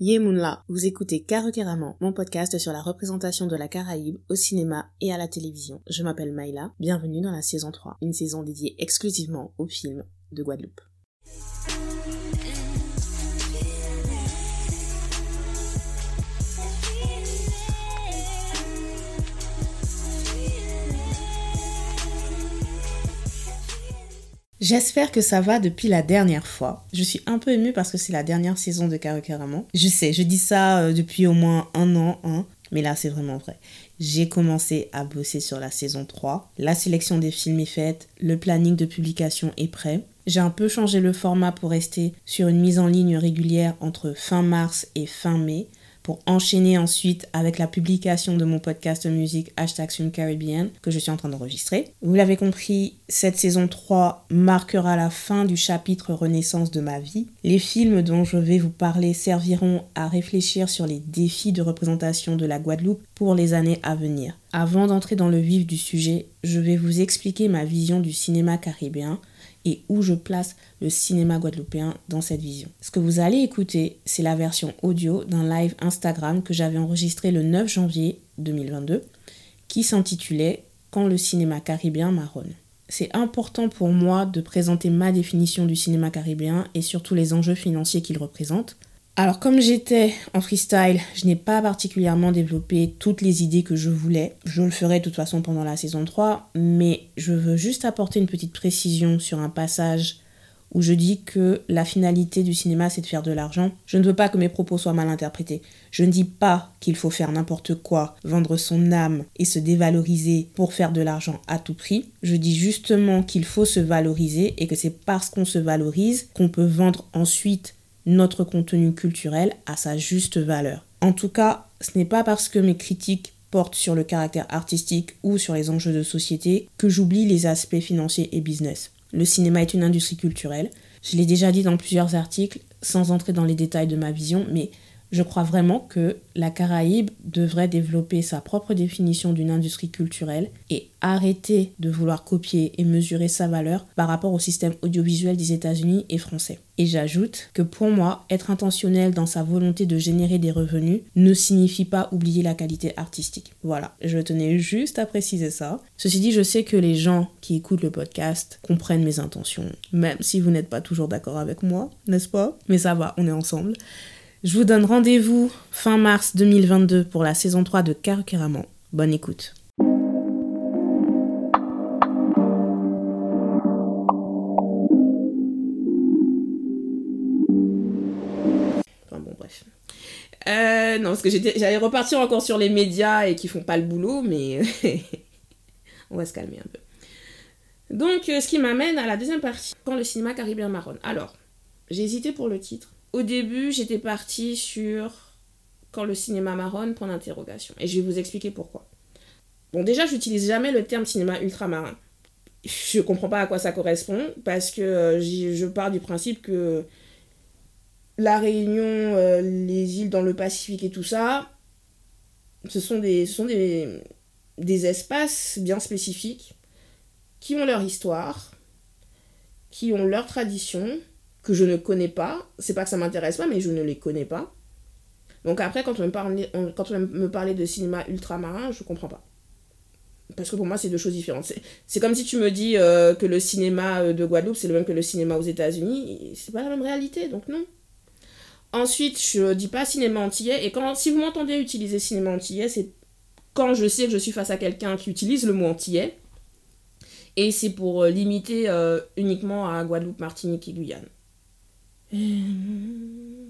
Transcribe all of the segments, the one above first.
Yemunla, vous écoutez Carrément, mon podcast sur la représentation de la Caraïbe au cinéma et à la télévision. Je m'appelle Maïla, bienvenue dans la saison 3, une saison dédiée exclusivement aux films de Guadeloupe. J'espère que ça va depuis la dernière fois. Je suis un peu émue parce que c'est la dernière saison de Caro Je sais, je dis ça euh, depuis au moins un an, hein, mais là c'est vraiment vrai. J'ai commencé à bosser sur la saison 3. La sélection des films est faite, le planning de publication est prêt. J'ai un peu changé le format pour rester sur une mise en ligne régulière entre fin mars et fin mai pour enchaîner ensuite avec la publication de mon podcast musique hashtag Caribbean que je suis en train d'enregistrer. Vous l'avez compris, cette saison 3 marquera la fin du chapitre Renaissance de ma vie. Les films dont je vais vous parler serviront à réfléchir sur les défis de représentation de la Guadeloupe pour les années à venir. Avant d'entrer dans le vif du sujet, je vais vous expliquer ma vision du cinéma caribéen et où je place le cinéma guadeloupéen dans cette vision. Ce que vous allez écouter, c'est la version audio d'un live Instagram que j'avais enregistré le 9 janvier 2022 qui s'intitulait Quand le cinéma caribéen marronne. C'est important pour moi de présenter ma définition du cinéma caribéen et surtout les enjeux financiers qu'il représente alors comme j'étais en freestyle, je n'ai pas particulièrement développé toutes les idées que je voulais. Je le ferai de toute façon pendant la saison 3, mais je veux juste apporter une petite précision sur un passage où je dis que la finalité du cinéma c'est de faire de l'argent. Je ne veux pas que mes propos soient mal interprétés. Je ne dis pas qu'il faut faire n'importe quoi, vendre son âme et se dévaloriser pour faire de l'argent à tout prix. Je dis justement qu'il faut se valoriser et que c'est parce qu'on se valorise qu'on peut vendre ensuite notre contenu culturel à sa juste valeur. En tout cas, ce n'est pas parce que mes critiques portent sur le caractère artistique ou sur les enjeux de société que j'oublie les aspects financiers et business. Le cinéma est une industrie culturelle. Je l'ai déjà dit dans plusieurs articles, sans entrer dans les détails de ma vision, mais je crois vraiment que la Caraïbe devrait développer sa propre définition d'une industrie culturelle et arrêter de vouloir copier et mesurer sa valeur par rapport au système audiovisuel des États-Unis et français. Et j'ajoute que pour moi, être intentionnel dans sa volonté de générer des revenus ne signifie pas oublier la qualité artistique. Voilà, je tenais juste à préciser ça. Ceci dit, je sais que les gens qui écoutent le podcast comprennent mes intentions, même si vous n'êtes pas toujours d'accord avec moi, n'est-ce pas? Mais ça va, on est ensemble. Je vous donne rendez-vous fin mars 2022 pour la saison 3 de Carrément. Bonne écoute. Enfin bon, bref. Euh, non, parce que j'allais repartir encore sur les médias et qui font pas le boulot, mais on va se calmer un peu. Donc, euh, ce qui m'amène à la deuxième partie, quand le cinéma caribéen marronne. Alors, j'ai hésité pour le titre. Au début, j'étais partie sur quand le cinéma marronne, point d'interrogation. Et je vais vous expliquer pourquoi. Bon, déjà, j'utilise jamais le terme cinéma ultramarin. Je comprends pas à quoi ça correspond, parce que euh, je pars du principe que la Réunion, euh, les îles dans le Pacifique et tout ça, ce sont des, ce sont des, des espaces bien spécifiques qui ont leur histoire, qui ont leur tradition, que je ne connais pas. C'est pas que ça m'intéresse pas, mais je ne les connais pas. Donc après, quand on me parlait, quand on me de cinéma ultramarin, je comprends pas. Parce que pour moi, c'est deux choses différentes. C'est comme si tu me dis euh, que le cinéma euh, de Guadeloupe, c'est le même que le cinéma aux États-Unis. C'est pas la même réalité, donc non. Ensuite, je dis pas cinéma antillais. Et quand, si vous m'entendez utiliser cinéma antillais, c'est quand je sais que je suis face à quelqu'un qui utilise le mot antillais. Et c'est pour euh, limiter uniquement à Guadeloupe, Martinique et Guyane. Euh.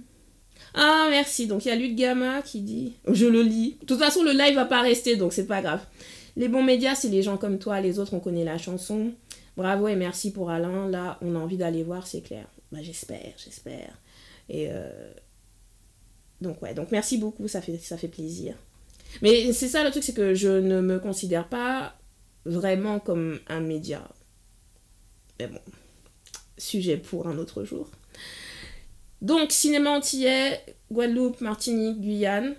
Ah, merci. Donc, il y a Luc Gamma qui dit. Je le lis. De toute façon, le live va pas rester, donc c'est pas grave. Les bons médias, c'est les gens comme toi. Les autres, on connaît la chanson. Bravo et merci pour Alain. Là, on a envie d'aller voir, c'est clair. Bah, j'espère, j'espère. Et. Euh, donc, ouais. Donc, merci beaucoup. Ça fait, ça fait plaisir. Mais c'est ça le truc, c'est que je ne me considère pas vraiment comme un média. Mais bon, sujet pour un autre jour. Donc, cinéma antillais, Guadeloupe, Martinique, Guyane.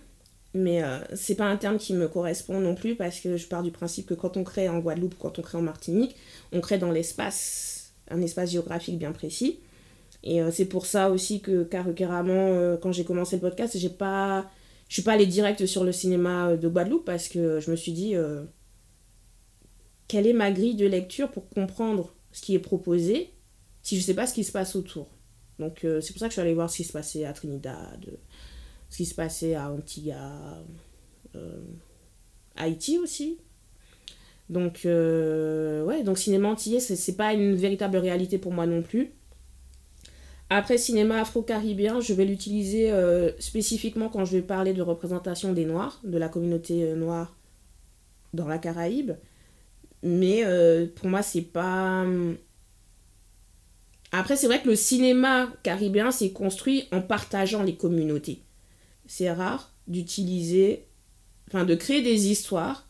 Mais euh, c'est pas un terme qui me correspond non plus parce que je pars du principe que quand on crée en Guadeloupe, quand on crée en Martinique, on crée dans l'espace, un espace géographique bien précis. Et c'est pour ça aussi que carrément, quand j'ai commencé le podcast, j'ai pas, je suis pas allée direct sur le cinéma de Guadeloupe parce que je me suis dit, quelle est ma grille de lecture pour comprendre ce qui est proposé si je sais pas ce qui se passe autour. Donc c'est pour ça que je suis allée voir ce qui se passait à Trinidad, ce qui se passait à Antigua, Haïti aussi. Donc, euh, ouais, donc cinéma antillais, c'est pas une véritable réalité pour moi non plus. Après, cinéma afro-caribéen, je vais l'utiliser euh, spécifiquement quand je vais parler de représentation des Noirs, de la communauté euh, noire dans la Caraïbe. Mais pour moi, c'est pas. Après, c'est vrai que le cinéma caribéen s'est construit en partageant les communautés. C'est rare d'utiliser, enfin, de créer des histoires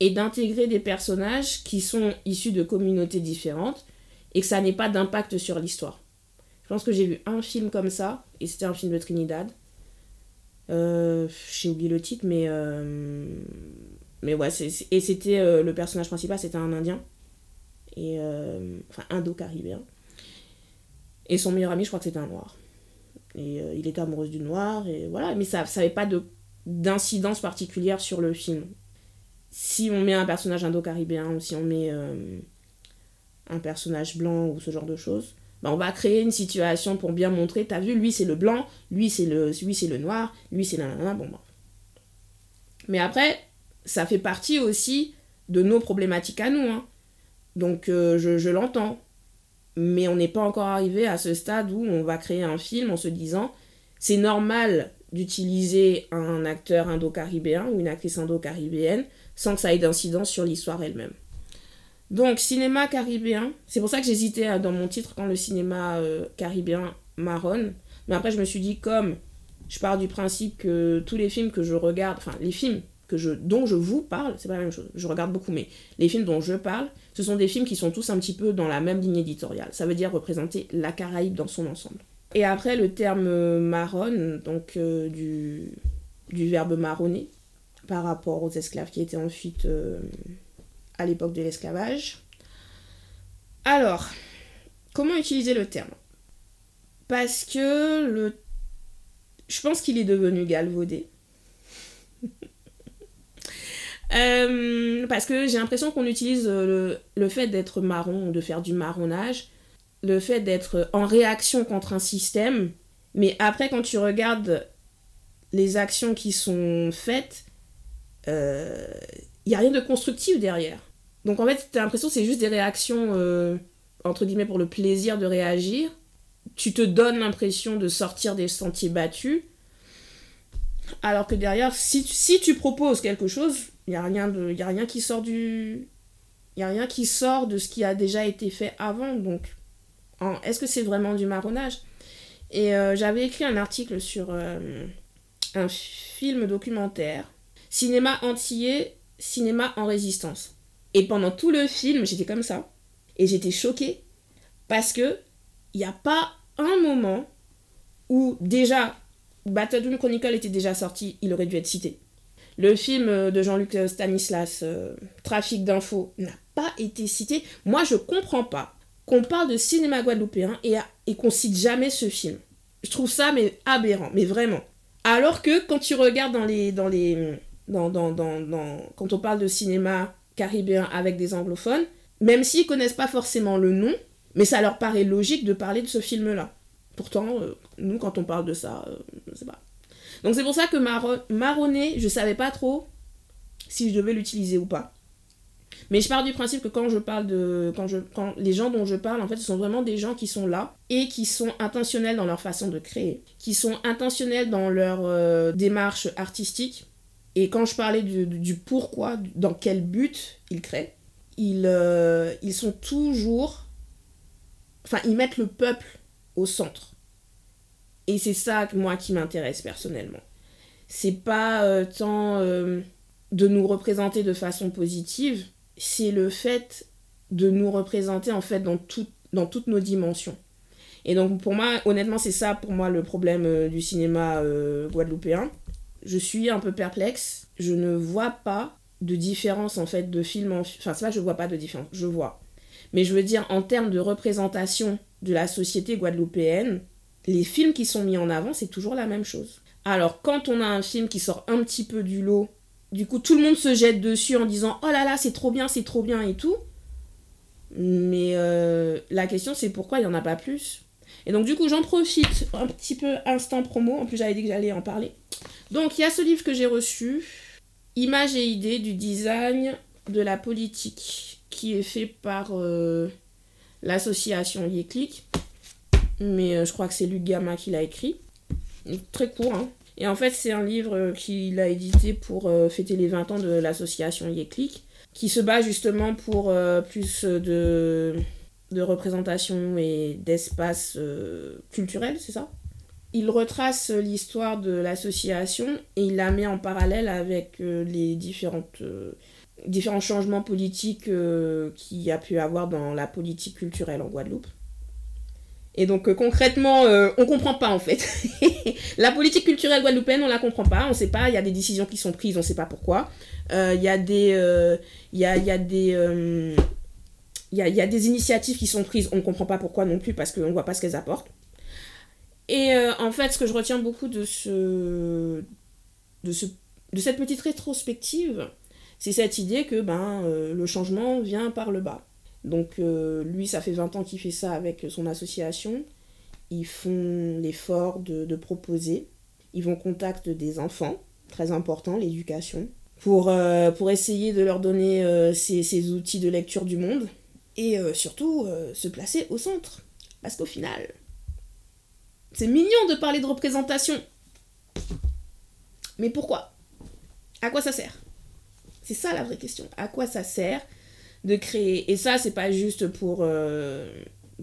et d'intégrer des personnages qui sont issus de communautés différentes et que ça n'ait pas d'impact sur l'histoire. Je pense que j'ai vu un film comme ça, et c'était un film de Trinidad. Euh, j'ai oublié le titre, mais. Euh, mais ouais, et c'était euh, le personnage principal, c'était un Indien. Et, enfin, Indo-Caribéen. Et son meilleur ami, je crois que c'était un Noir. Et il était amoureux du Noir, et voilà. Mais ça n'avait pas d'incidence particulière sur le film si on met un personnage indo-caribéen ou si on met euh, un personnage blanc ou ce genre de choses, bah on va créer une situation pour bien montrer, t'as vu, lui c'est le blanc, lui c'est le, le noir, lui c'est nanana, bon, bon. Mais après, ça fait partie aussi de nos problématiques à nous. Hein. Donc euh, je, je l'entends. Mais on n'est pas encore arrivé à ce stade où on va créer un film en se disant c'est normal d'utiliser un acteur indo-caribéen ou une actrice indo-caribéenne sans que ça ait d'incidence sur l'histoire elle-même. Donc, cinéma caribéen, c'est pour ça que j'hésitais dans mon titre quand le cinéma euh, caribéen marronne. Mais après, je me suis dit, comme je pars du principe que tous les films que je regarde, enfin, les films dont je vous parle, c'est pas la même chose, je regarde beaucoup, mais les films dont je parle, ce sont des films qui sont tous un petit peu dans la même ligne éditoriale. Ça veut dire représenter la Caraïbe dans son ensemble. Et après, le terme marronne, donc euh, du, du verbe marronner, par rapport aux esclaves qui étaient en fuite euh, à l'époque de l'esclavage. Alors, comment utiliser le terme? Parce que le... je pense qu'il est devenu galvaudé. Euh, parce que j'ai l'impression qu'on utilise le, le fait d'être marron, de faire du marronnage, le fait d'être en réaction contre un système, mais après quand tu regardes les actions qui sont faites, il euh, n'y a rien de constructif derrière. Donc en fait, tu as l'impression que c'est juste des réactions, euh, entre guillemets, pour le plaisir de réagir. Tu te donnes l'impression de sortir des sentiers battus. Alors que derrière, si, tu proposes quelque chose, il n'y a, rien a rien qui sort de ce qui a déjà été fait avant. Donc, est-ce que c'est vraiment du marronnage? Et euh, j'avais écrit un article sur un film documentaire cinéma antillais, cinéma en résistance. Et pendant tout le film, j'étais comme ça. Et j'étais choquée. Parce que il n'y a pas un moment où déjà Battle Chronicle était déjà sorti, il aurait dû être cité. Le film de Jean-Luc Stanislas, euh, Trafic d'infos, n'a pas été cité. Moi, je comprends pas qu'on parle de cinéma guadeloupéen et, et qu'on cite jamais ce film. Je trouve ça aberrant, mais vraiment. Alors que quand tu regardes dans les, dans les, dans, dans, quand on parle de cinéma caribéen avec des anglophones, même s'ils connaissent pas forcément le nom, mais ça leur paraît logique de parler de ce film-là. Pourtant, euh, nous, quand on parle de ça, euh, je sais pas. Donc c'est pour ça que marronner, je savais pas trop si je devais l'utiliser ou pas. Mais je pars du principe que quand je parle de. Quand, je, quand les gens dont je parle, en fait, ce sont vraiment des gens qui sont là et qui sont intentionnels dans leur façon de créer, qui sont intentionnels dans leur euh, démarche artistique et quand je parlais du, pourquoi, dans quel but ils créent, ils, ils sont toujours... Enfin, ils mettent le peuple au centre. Et c'est ça, moi, qui m'intéresse personnellement. C'est pas euh, tant euh, de nous représenter de façon positive, c'est le fait de nous représenter, en fait, dans, tout, dans toutes nos dimensions. Et donc, pour moi, honnêtement, c'est ça, pour moi, le problème du cinéma guadeloupéen je suis un peu perplexe. Je ne vois pas de différence en fait de film en Enfin, c'est pas je vois pas de différence, je vois. Mais je veux dire, en termes de représentation de la société guadeloupéenne, les films qui sont mis en avant, c'est toujours la même chose. Alors, quand on a un film qui sort un petit peu du lot, du coup, tout le monde se jette dessus en disant Oh là là, c'est trop bien, c'est trop bien et tout. Mais euh, la question, c'est pourquoi il n'y en a pas plus? Et donc, du coup, j'en profite un petit peu instant promo. En plus, j'avais dit que j'allais en parler. Donc, il y a ce livre que j'ai reçu Images et idées du design de la politique, qui est fait par euh, l'association Yéclic. Mais euh, je crois que c'est Luc Gama qui l'a écrit. Très court, hein. Et en fait, c'est un livre qu'il a édité pour euh, fêter les 20 ans de l'association Yéclic, qui se bat justement pour plus de, de représentation et d'espace culturel, c'est ça? Il retrace l'histoire de l'association et il la met en parallèle avec euh, les différentes, euh, différents changements politiques euh, qu'il y a pu avoir dans la politique culturelle en Guadeloupe. Et donc concrètement, on comprend pas en fait. la politique culturelle guadeloupéenne, on la comprend pas, on sait pas, il y a des décisions qui sont prises, on sait pas pourquoi. Il y a des... Y a, y a des... il y y a, des initiatives qui sont prises, on ne comprend pas pourquoi non plus, parce qu'on ne voit pas ce qu'elles apportent. Et euh, en fait, ce que je retiens beaucoup de, ce, de, ce, de cette petite rétrospective, c'est cette idée que ben, euh, le changement vient par le bas. Donc euh, lui, ça fait 20 ans qu'il fait ça avec son association. Ils font l'effort de, proposer. Ils vont au contact des enfants, très important, l'éducation, pour, pour essayer de leur donner ces, ces, outils de lecture du monde. Et surtout, se placer au centre. Parce qu'au final, c'est mignon de parler de représentation. Mais pourquoi? À quoi ça sert? C'est ça la vraie question. À quoi ça sert de créer? Et ça, c'est pas juste pour, euh,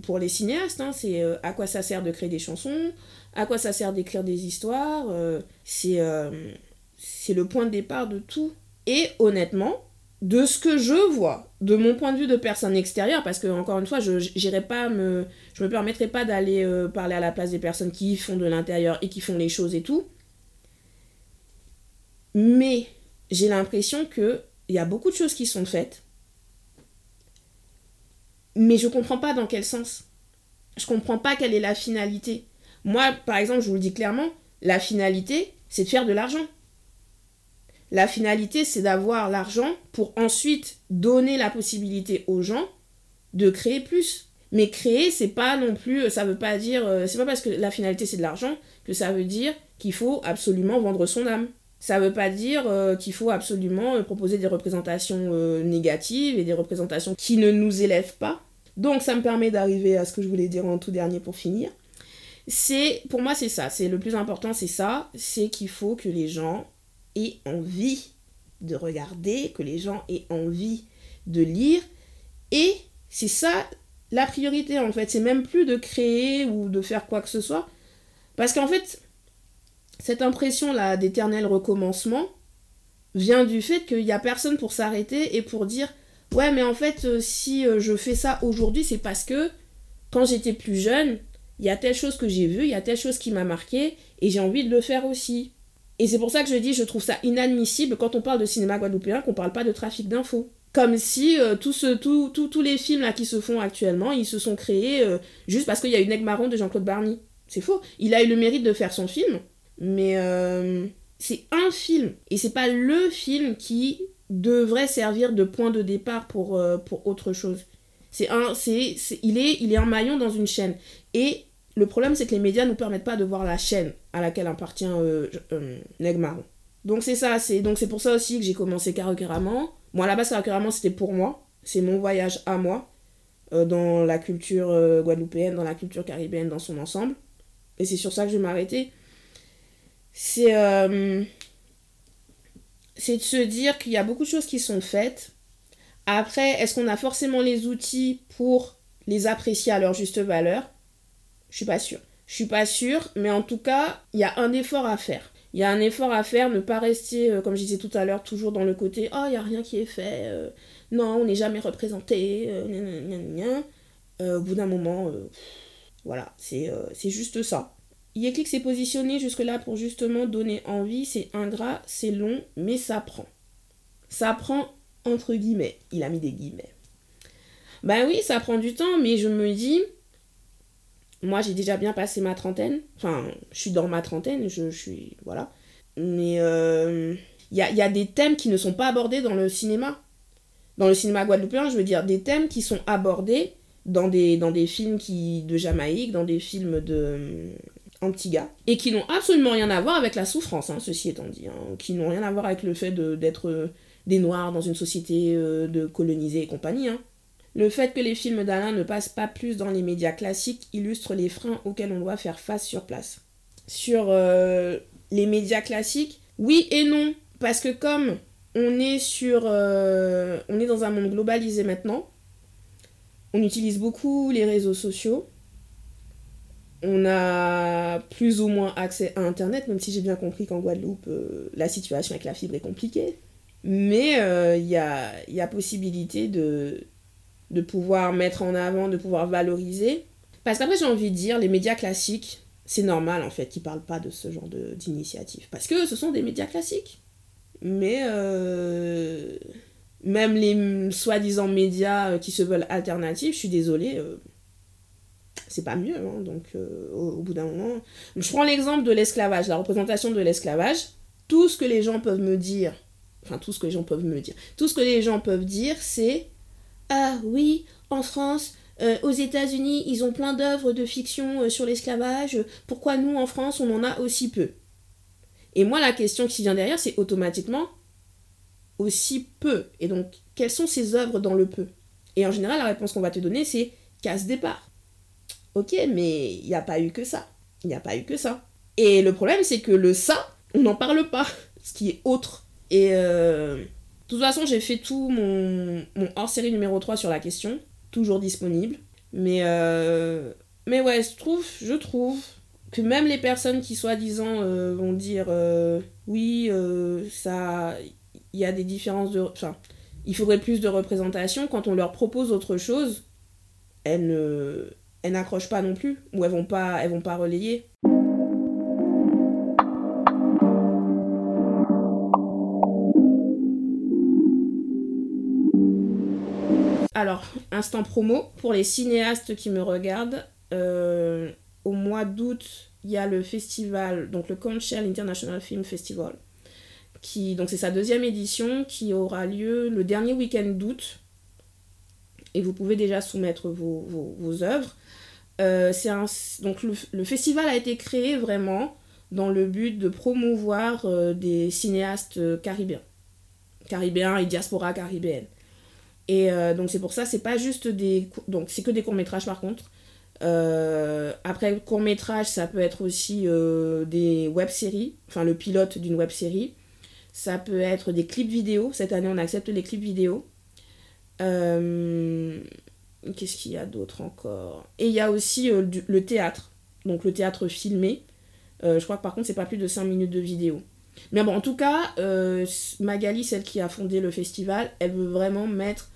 pour les cinéastes, hein. c'est euh, à quoi ça sert de créer des chansons, à quoi ça sert d'écrire des histoires? Euh, c'est le point de départ de tout. Et honnêtement, de ce que je vois, de mon point de vue de personne extérieure, parce que encore une fois, je n'irai pas me, je me permettrai pas d'aller parler à la place des personnes qui font de l'intérieur et qui font les choses et tout. Mais j'ai l'impression que il y a beaucoup de choses qui sont faites, mais je comprends pas dans quel sens. Je comprends pas quelle est la finalité. Moi, par exemple, je vous le dis clairement, la finalité, c'est de faire de l'argent. La finalité, c'est d'avoir l'argent pour ensuite donner la possibilité aux gens de créer plus. Mais créer, c'est pas non plus, ça veut pas dire, euh, c'est pas parce que la finalité c'est de l'argent que ça veut dire qu'il faut absolument vendre son âme. Ça veut pas dire euh, qu'il faut absolument euh, proposer des représentations négatives et des représentations qui ne nous élèvent pas. Donc ça me permet d'arriver à ce que je voulais dire en tout dernier pour finir. C'est, pour moi c'est ça, c'est le plus important, c'est ça, c'est qu'il faut que les gens aient envie de regarder, que les gens aient envie de lire. Et c'est ça la priorité en fait. C'est même plus de créer ou de faire quoi que ce soit. Parce qu'en fait, cette impression-là d'éternel recommencement vient du fait qu'il n'y a personne pour s'arrêter et pour dire Ouais, mais en fait, euh, si euh, je fais ça aujourd'hui, c'est parce que quand j'étais plus jeune, il y a telle chose que j'ai vue, il y a telle chose qui m'a marqué et j'ai envie de le faire aussi. Et c'est pour ça que je dis, je trouve ça inadmissible quand on parle de cinéma guadeloupéen qu'on parle pas de trafic d'infos. Comme si euh, tous les films là qui se font actuellement, ils se sont créés euh, juste parce qu'il y a une aigle marron de Jean-Claude Barny. C'est faux. Il a eu le mérite de faire son film, mais euh, c'est un film. Et c'est pas le film qui devrait servir de point de départ pour, pour autre chose. C'est un, c'est, il, est, il est un maillon dans une chaîne. Et le problème, c'est que les médias ne nous permettent pas de voir la chaîne à laquelle appartient euh, euh. Donc c'est ça, c'est donc c'est pour ça aussi que j'ai commencé Caracuramment. Moi, à la base, Caracuramment, c'était pour moi. C'est mon voyage à moi euh, dans la culture euh, guadeloupéenne, dans la culture caribéenne dans son ensemble. Et c'est sur ça que je vais m'arrêter. C'est c'est de se dire qu'il y a beaucoup de choses qui sont faites. Après, est-ce qu'on a forcément les outils pour les apprécier à leur juste valeur? Je suis pas sûre. Je suis pas sûre, mais en tout cas, il y a un effort à faire. Il y a un effort à faire, ne pas rester, euh, comme je disais tout à l'heure, toujours dans le côté Oh, il n'y a rien qui est fait, euh, non, on n'est jamais représenté, euh, au bout d'un moment, voilà, c'est juste ça. Yeklik s'est positionné jusque-là pour justement donner envie, c'est ingrat, c'est long, mais ça prend. Ça prend entre guillemets. Il a mis des guillemets. Ben oui, ça prend du temps, mais je me dis, moi j'ai déjà bien passé ma trentaine. Enfin, je suis dans ma trentaine, je, suis. Voilà. Mais il euh, y, a, des thèmes qui ne sont pas abordés dans le cinéma. Dans le cinéma guadeloupéen, je veux dire, des thèmes qui sont abordés dans des, films de Jamaïque, dans des films de euh, Antigua, et qui n'ont absolument rien à voir avec la souffrance, hein, ceci étant dit, hein, qui n'ont rien à voir avec le fait d'être euh, des Noirs dans une société de colonisés et compagnie. Hein. Le fait que les films d'Alain ne passent pas plus dans les médias classiques illustre les freins auxquels on doit faire face sur place. Sur euh, les médias classiques, oui et non, parce que comme on est sur, euh, on est dans un monde globalisé maintenant, on utilise beaucoup les réseaux sociaux, on a plus ou moins accès à Internet, même si j'ai bien compris qu'en Guadeloupe, euh, la situation avec la fibre est compliquée. Mais il y a, y, a, possibilité de, de pouvoir mettre en avant, de pouvoir valoriser. Parce qu'après, j'ai envie de dire, les médias classiques, c'est normal en fait qu'ils parlent pas de ce genre d'initiative. Parce que ce sont des médias classiques. Mais euh, même les soi-disant médias euh, qui se veulent alternatifs, je suis désolée, euh, c'est pas mieux. Hein. donc au, au, bout d'un moment. Je prends l'exemple de l'esclavage, la représentation de l'esclavage. Tout ce que les gens peuvent me dire, enfin tout ce que les gens peuvent me dire, tout ce que les gens peuvent dire, c'est ah oui, en France, euh, aux États-Unis, ils ont plein d'œuvres de fiction euh, sur l'esclavage. Pourquoi nous, en France, on en a aussi peu? Et moi, la question qui vient derrière, c'est automatiquement aussi peu. Et donc, quelles sont ces œuvres dans le peu? Et en général, la réponse qu'on va te donner, c'est casse départ. Ok, mais il n'y a pas eu que ça. Il n'y a pas eu que ça. Et le problème, c'est que le ça, on n'en parle pas. Ce qui est autre. Et euh, de toute façon, j'ai fait tout mon, hors-série numéro 3 sur la question, toujours disponible. Mais, euh, mais ouais, je trouve, je trouve que même les personnes qui soi-disant euh, vont dire oui, ça, il y a des différences de. Enfin, il faudrait plus de représentation, quand on leur propose autre chose, elles ne elles n'accrochent pas non plus ou elles vont pas elles vont pas relayer Alors, instant promo pour les cinéastes qui me regardent. Euh, au mois d'août, il y a le festival, donc le Conchel International Film Festival. Qui, donc c'est sa deuxième édition qui aura lieu le dernier week-end d'août. Vous pouvez déjà soumettre vos, œuvres. Euh, donc le, festival a été créé vraiment dans le but de promouvoir euh, des cinéastes caribéens. Caribéens et diaspora caribéenne. Et euh, donc c'est pour ça, c'est pas juste des... Donc c'est que des courts-métrages par contre. Euh, après court-métrage, ça peut être aussi euh, des web-séries, enfin le pilote d'une web-série. Ça peut être des clips vidéo. Cette année, on accepte les clips vidéo. Qu'est-ce qu'il y a d'autre encore? Et il y a aussi le théâtre. Donc le théâtre filmé. je crois que par contre, c'est pas plus de 5 minutes de vidéo. Mais bon, en tout cas, Magali, celle qui a fondé le festival, elle veut vraiment mettre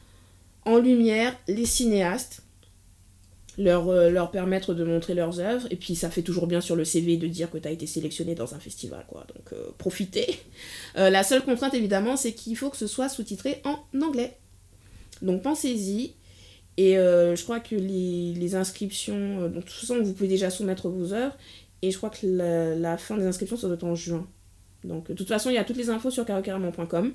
en lumière les cinéastes, leur, euh, permettre de montrer leurs œuvres, et puis ça fait toujours bien sur le CV de dire que tu as été sélectionné dans un festival, quoi. Donc euh, profitez. Euh, la seule contrainte évidemment, c'est qu'il faut que ce soit sous-titré en anglais. Donc pensez-y. Et je crois que les, inscriptions, donc de toute façon vous pouvez déjà soumettre vos œuvres, et je crois que la, fin des inscriptions ça doit être en juin. Donc de toute façon il y a toutes les infos sur carocaramon.com.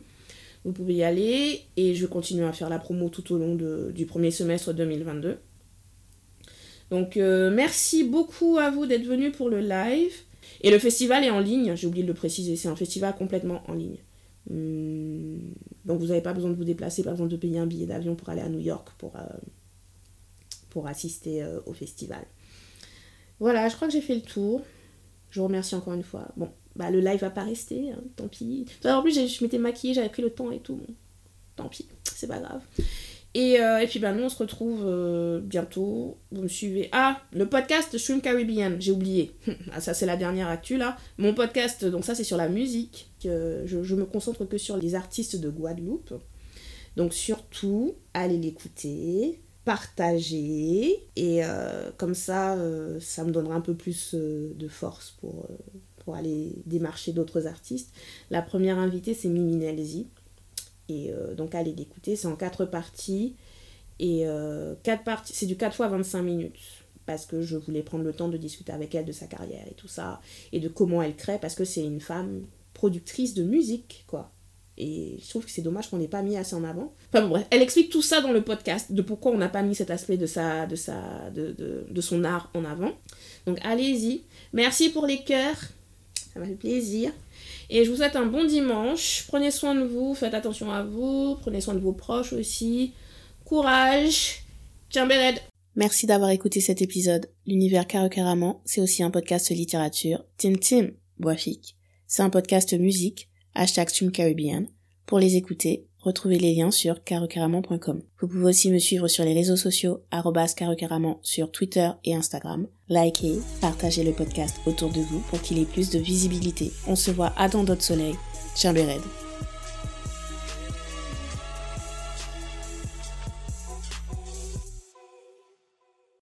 Vous pouvez y aller et je vais continuer à faire la promo tout au long du premier semestre 2022. Donc euh, merci beaucoup à vous d'être venus pour le live. Et le festival est en ligne, j'ai oublié de le préciser, c'est un festival complètement en ligne. Hmm, donc vous n'avez pas besoin de vous déplacer, pas besoin de payer un billet d'avion pour aller à New York pour, euh, assister euh, au festival. Voilà, je crois que j'ai fait le tour. Je vous remercie encore une fois. Bon, bah, le live va pas rester, hein, tant pis. En plus, je m'étais maquillée, j'avais pris le temps et tout. tant pis, c'est pas grave. Et, euh, et, puis ben, nous, on se retrouve euh, bientôt. Vous me suivez. Ah, le podcast Shroom Caribbean, j'ai oublié. ah, ça, c'est la dernière actu là. Mon podcast, donc ça, c'est sur la musique. je, je me concentre que sur les artistes de Guadeloupe. Donc surtout, allez l'écouter, partagez. Et euh, comme ça, ça me donnera un peu plus de force pour pour aller démarcher d'autres artistes. La première invitée, c'est Mimi Nelzi. Et euh, donc, allez l'écouter. C'est en quatre parties. Et euh, quatre parties, c'est du 4 fois 25 minutes. parce que je voulais prendre le temps de discuter avec elle de sa carrière et tout ça, et de comment elle crée, parce que c'est une femme productrice de musique, quoi. Et je trouve que c'est dommage qu'on n'ait pas mis assez en avant. Enfin bon, bref, elle explique tout ça dans le podcast, de pourquoi on n'a pas mis cet aspect de, sa, de, sa, de, de, de son art en avant. Donc allez-y. Merci pour les cœurs. Ça m'a fait plaisir. Et je vous souhaite un bon dimanche. Prenez soin de vous, faites attention à vous, prenez soin de vos proches aussi. Courage. Tiens, Merci d'avoir écouté cet épisode. L'univers Caraman, c'est aussi un podcast littérature. Tim Tim, Boafique. C'est un podcast musique hashtag StreamCaribbean. Pour les écouter, retrouvez les liens sur carocaramon.com. Vous pouvez aussi me suivre sur les réseaux sociaux, carocaramon sur Twitter et Instagram. Likez, partagez le podcast autour de vous pour qu'il ait plus de visibilité. On se voit à dans d'autres soleils. Ciao les